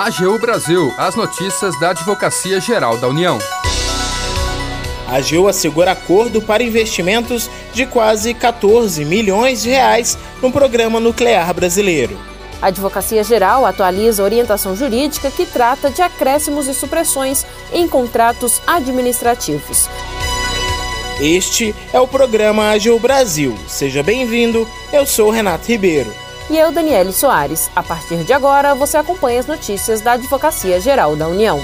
AGU Brasil, as notícias da Advocacia Geral da União. A AGU assegura acordo para investimentos de quase 14 milhões de reais no programa nuclear brasileiro. A Advocacia Geral atualiza a orientação jurídica que trata de acréscimos e supressões em contratos administrativos. Este é o programa AGU Brasil. Seja bem-vindo, eu sou Renato Ribeiro e eu, Daniele Soares. A partir de agora, você acompanha as notícias da Advocacia Geral da União.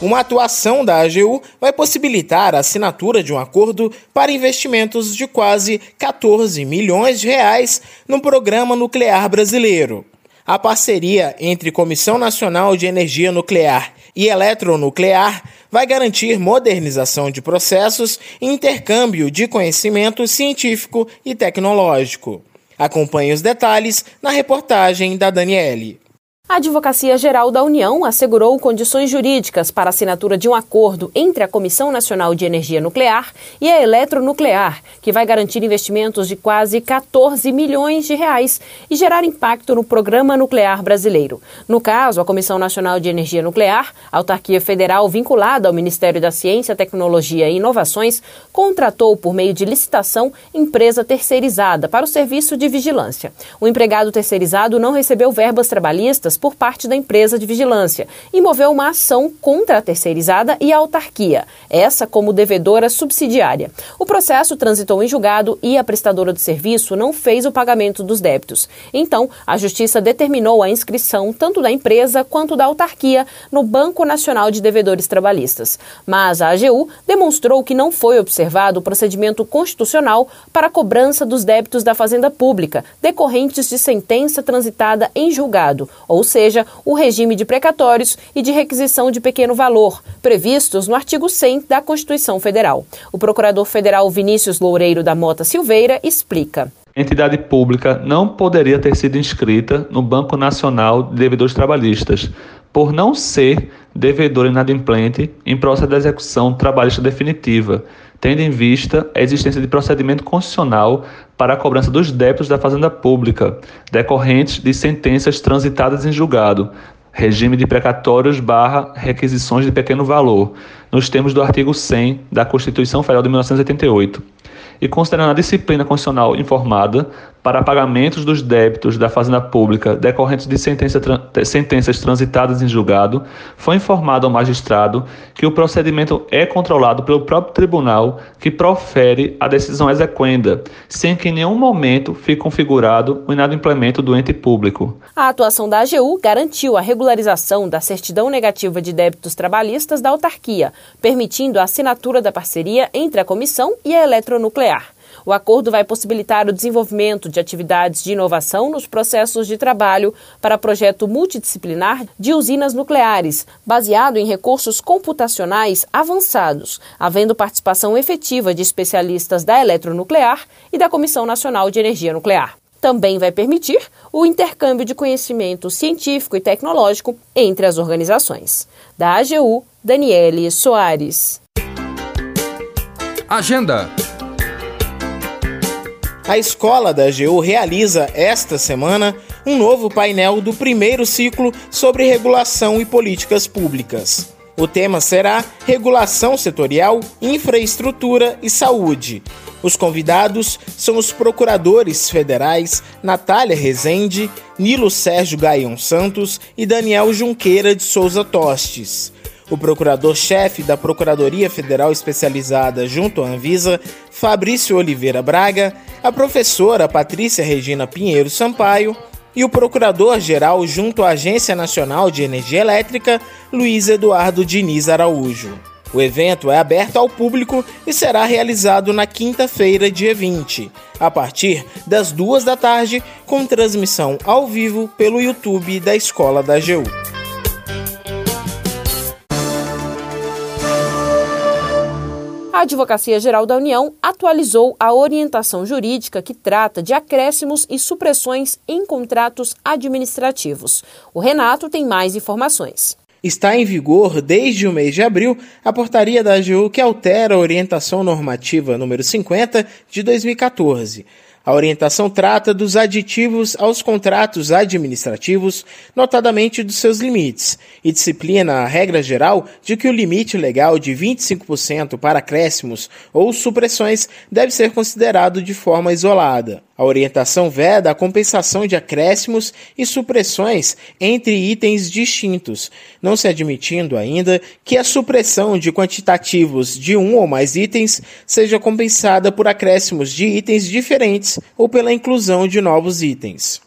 Uma atuação da AGU vai possibilitar a assinatura de um acordo para investimentos de quase 14 milhões de reais no programa nuclear brasileiro. A parceria entre Comissão Nacional de Energia Nuclear e Eletronuclear vai garantir modernização de processos e intercâmbio de conhecimento científico e tecnológico. Acompanhe os detalhes na reportagem da Daniele. A Advocacia Geral da União assegurou condições jurídicas para a assinatura de um acordo entre a Comissão Nacional de Energia Nuclear e a Eletronuclear, que vai garantir investimentos de quase 14 milhões de reais e gerar impacto no programa nuclear brasileiro. No caso, a Comissão Nacional de Energia Nuclear, autarquia federal vinculada ao Ministério da Ciência, Tecnologia e Inovações, contratou por meio de licitação empresa terceirizada para o serviço de vigilância. O empregado terceirizado não recebeu verbas trabalhistas por parte da empresa de vigilância e moveu uma ação contra a terceirizada e a autarquia, essa como devedora subsidiária. O processo transitou em julgado e a prestadora do serviço não fez o pagamento dos débitos. Então, a Justiça determinou a inscrição tanto da empresa quanto da autarquia no Banco Nacional de Devedores Trabalhistas. Mas a AGU demonstrou que não foi observado o procedimento constitucional para a cobrança dos débitos da Fazenda Pública, decorrentes de sentença transitada em julgado, ou seja, o regime de precatórios e de requisição de pequeno valor, previstos no artigo 100 da Constituição Federal. O procurador federal Vinícius Loureiro da Mota Silveira explica. Entidade pública não poderia ter sido inscrita no Banco Nacional de Devedores Trabalhistas, por não ser devedor inadimplente em processo de execução trabalhista definitiva, tendo em vista a existência de procedimento constitucional para a cobrança dos débitos da Fazenda Pública, decorrentes de sentenças transitadas em julgado, regime de precatórios barra requisições de pequeno valor, nos termos do artigo 100 da Constituição Federal de 1988 e considerando a disciplina constitucional informada para pagamentos dos débitos da Fazenda Pública decorrentes de sentença, sentenças transitadas em julgado, foi informado ao magistrado que o procedimento é controlado pelo próprio tribunal que profere a decisão exequenda, sem que em nenhum momento fique configurado o inadimplemento do ente público. A atuação da AGU garantiu a regularização da certidão negativa de débitos trabalhistas da autarquia, permitindo a assinatura da parceria entre a comissão e a eletronuclear. O acordo vai possibilitar o desenvolvimento de atividades de inovação nos processos de trabalho para projeto multidisciplinar de usinas nucleares, baseado em recursos computacionais avançados, havendo participação efetiva de especialistas da eletronuclear e da Comissão Nacional de Energia Nuclear também vai permitir o intercâmbio de conhecimento científico e tecnológico entre as organizações. Da AGU, Daniele Soares. Agenda a escola da AGU realiza esta semana um novo painel do primeiro ciclo sobre regulação e políticas públicas. O tema será Regulação Setorial, Infraestrutura e Saúde. Os convidados são os procuradores federais Natália Rezende, Nilo Sérgio Gaion Santos e Daniel Junqueira de Souza Tostes. O procurador-chefe da Procuradoria Federal Especializada junto à Anvisa, Fabrício Oliveira Braga, a professora Patrícia Regina Pinheiro Sampaio e o procurador-geral junto à Agência Nacional de Energia Elétrica, Luiz Eduardo Diniz Araújo. O evento é aberto ao público e será realizado na quinta-feira, dia 20, a partir das duas da tarde, com transmissão ao vivo pelo YouTube da Escola da AGU. Advocacia Geral da União atualizou a orientação jurídica que trata de acréscimos e supressões em contratos administrativos. O Renato tem mais informações. Está em vigor desde o mês de abril a portaria da AGU que altera a orientação normativa número 50 de 2014. A orientação trata dos aditivos aos contratos administrativos, notadamente dos seus limites, e disciplina a regra geral de que o limite legal de 25% para acréscimos ou supressões deve ser considerado de forma isolada. A orientação veda a compensação de acréscimos e supressões entre itens distintos, não se admitindo ainda que a supressão de quantitativos de um ou mais itens seja compensada por acréscimos de itens diferentes ou pela inclusão de novos itens.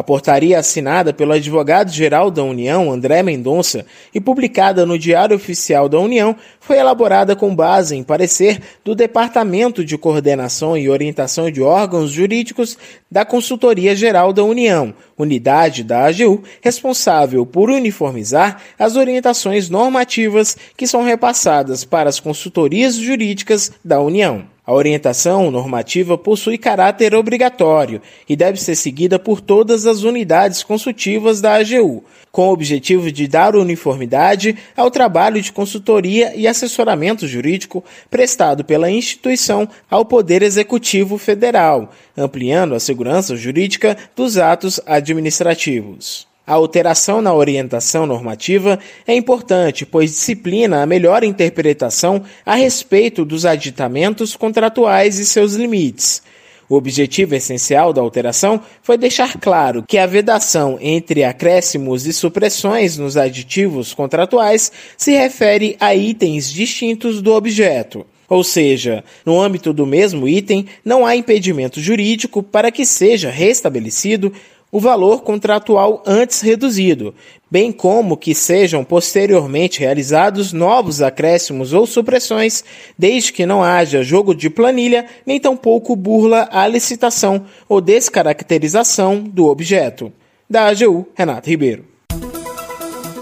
A portaria assinada pelo advogado-geral da União, André Mendonça, e publicada no Diário Oficial da União, foi elaborada com base em parecer do Departamento de Coordenação e Orientação de Órgãos Jurídicos da Consultoria Geral da União, unidade da AGU responsável por uniformizar as orientações normativas que são repassadas para as consultorias jurídicas da União. A orientação normativa possui caráter obrigatório e deve ser seguida por todas as unidades consultivas da AGU, com o objetivo de dar uniformidade ao trabalho de consultoria e assessoramento jurídico prestado pela instituição ao Poder Executivo Federal, ampliando a segurança jurídica dos atos administrativos. A alteração na orientação normativa é importante, pois disciplina a melhor interpretação a respeito dos aditamentos contratuais e seus limites. O objetivo essencial da alteração foi deixar claro que a vedação entre acréscimos e supressões nos aditivos contratuais se refere a itens distintos do objeto. Ou seja, no âmbito do mesmo item, não há impedimento jurídico para que seja restabelecido o valor contratual antes reduzido, bem como que sejam posteriormente realizados novos acréscimos ou supressões, desde que não haja jogo de planilha, nem tampouco burla à licitação ou descaracterização do objeto. Da AGU, Renato Ribeiro.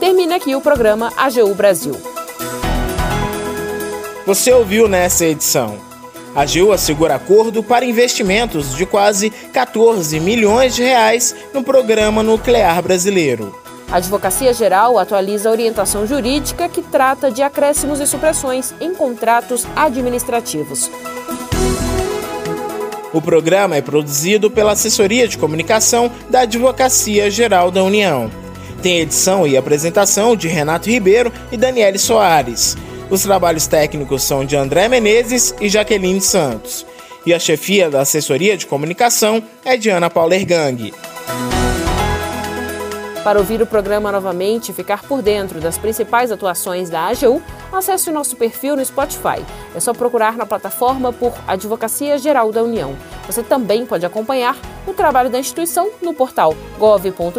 Termina aqui o programa AGU Brasil. Você ouviu nessa edição a AGU assegura acordo para investimentos de quase 14 milhões de reais no programa nuclear brasileiro. A Advocacia Geral atualiza a orientação jurídica que trata de acréscimos e supressões em contratos administrativos. O programa é produzido pela Assessoria de Comunicação da Advocacia Geral da União. Tem edição e apresentação de Renato Ribeiro e Daniele Soares. Os trabalhos técnicos são de André Menezes e Jaqueline Santos. E a chefia da assessoria de comunicação é de Ana Paula Ergang. Para ouvir o programa novamente e ficar por dentro das principais atuações da AGU, acesse o nosso perfil no Spotify. É só procurar na plataforma por Advocacia Geral da União. Você também pode acompanhar o trabalho da instituição no portal gov.br/agu.